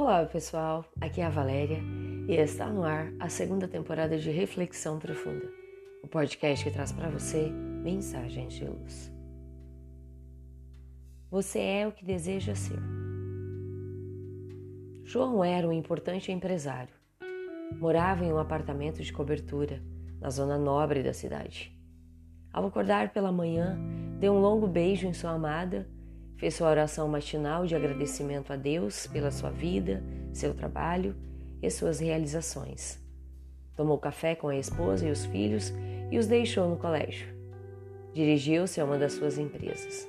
Olá pessoal, aqui é a Valéria e está no ar a segunda temporada de Reflexão Profunda, o podcast que traz para você mensagens de luz. Você é o que deseja ser. João era um importante empresário. Morava em um apartamento de cobertura na zona nobre da cidade. Ao acordar pela manhã, deu um longo beijo em sua amada Fez sua oração matinal de agradecimento a Deus pela sua vida, seu trabalho e suas realizações. Tomou café com a esposa e os filhos e os deixou no colégio. Dirigiu-se a uma das suas empresas.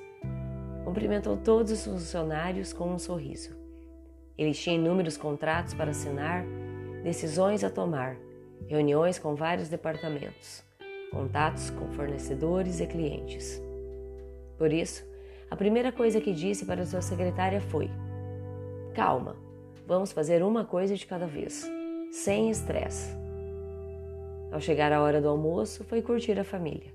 Cumprimentou todos os funcionários com um sorriso. Ele tinha inúmeros contratos para assinar, decisões a tomar, reuniões com vários departamentos, contatos com fornecedores e clientes. Por isso, a primeira coisa que disse para sua secretária foi: Calma, vamos fazer uma coisa de cada vez, sem estresse. Ao chegar a hora do almoço, foi curtir a família.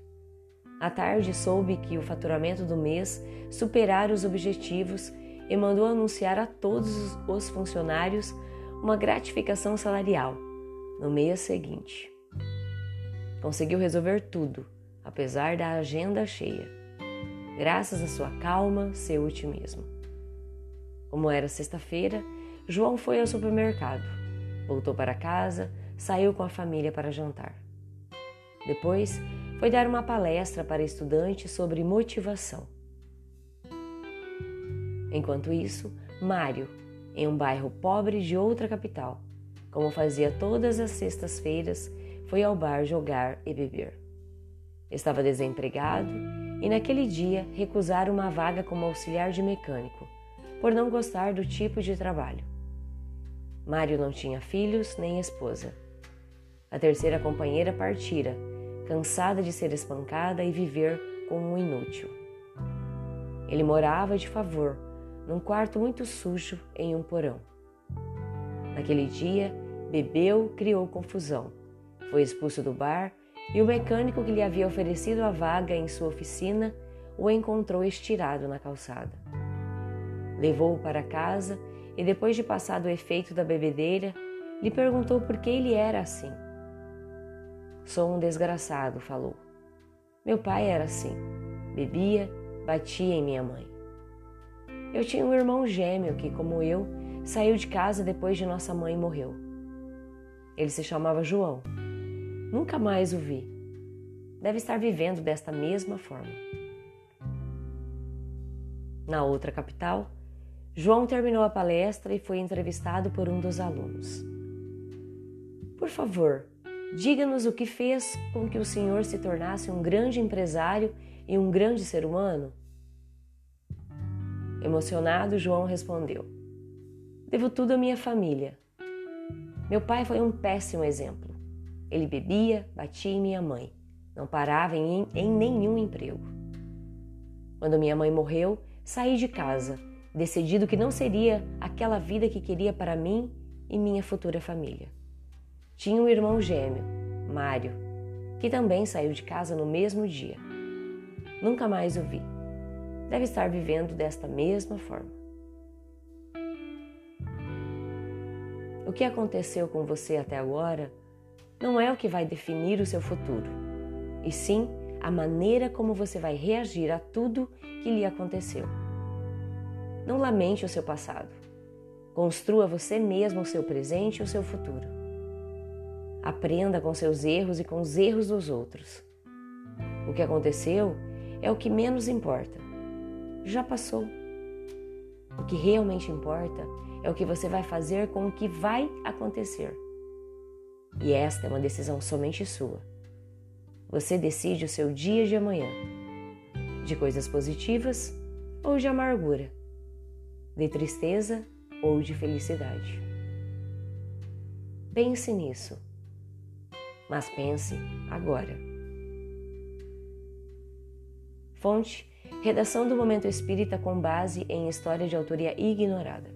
À tarde, soube que o faturamento do mês superara os objetivos e mandou anunciar a todos os funcionários uma gratificação salarial no mês seguinte. Conseguiu resolver tudo, apesar da agenda cheia graças à sua calma, seu otimismo. Como era sexta-feira, João foi ao supermercado, voltou para casa, saiu com a família para jantar. Depois, foi dar uma palestra para estudantes sobre motivação. Enquanto isso, Mário, em um bairro pobre de outra capital, como fazia todas as sextas-feiras, foi ao bar jogar e beber. Estava desempregado e naquele dia recusaram uma vaga como auxiliar de mecânico, por não gostar do tipo de trabalho. Mário não tinha filhos nem esposa. A terceira companheira partira, cansada de ser espancada e viver como um inútil. Ele morava de favor, num quarto muito sujo em um porão. Naquele dia, bebeu, criou confusão, foi expulso do bar e o mecânico que lhe havia oferecido a vaga em sua oficina o encontrou estirado na calçada. Levou-o para casa e, depois de passado o efeito da bebedeira, lhe perguntou por que ele era assim. Sou um desgraçado, falou. Meu pai era assim. Bebia, batia em minha mãe. Eu tinha um irmão gêmeo que, como eu, saiu de casa depois de nossa mãe morreu. Ele se chamava João Nunca mais o vi. Deve estar vivendo desta mesma forma. Na outra capital, João terminou a palestra e foi entrevistado por um dos alunos. Por favor, diga-nos o que fez com que o senhor se tornasse um grande empresário e um grande ser humano? Emocionado, João respondeu: Devo tudo à minha família. Meu pai foi um péssimo exemplo. Ele bebia, batia em minha mãe, não parava em, em nenhum emprego. Quando minha mãe morreu, saí de casa, decidido que não seria aquela vida que queria para mim e minha futura família. Tinha um irmão gêmeo, Mário, que também saiu de casa no mesmo dia. Nunca mais o vi. Deve estar vivendo desta mesma forma. O que aconteceu com você até agora não é o que vai definir o seu futuro, e sim a maneira como você vai reagir a tudo que lhe aconteceu. Não lamente o seu passado. Construa você mesmo o seu presente e o seu futuro. Aprenda com seus erros e com os erros dos outros. O que aconteceu é o que menos importa. Já passou. O que realmente importa é o que você vai fazer com o que vai acontecer. E esta é uma decisão somente sua. Você decide o seu dia de amanhã, de coisas positivas ou de amargura, de tristeza ou de felicidade. Pense nisso, mas pense agora. Fonte: Redação do Momento Espírita com base em história de autoria ignorada.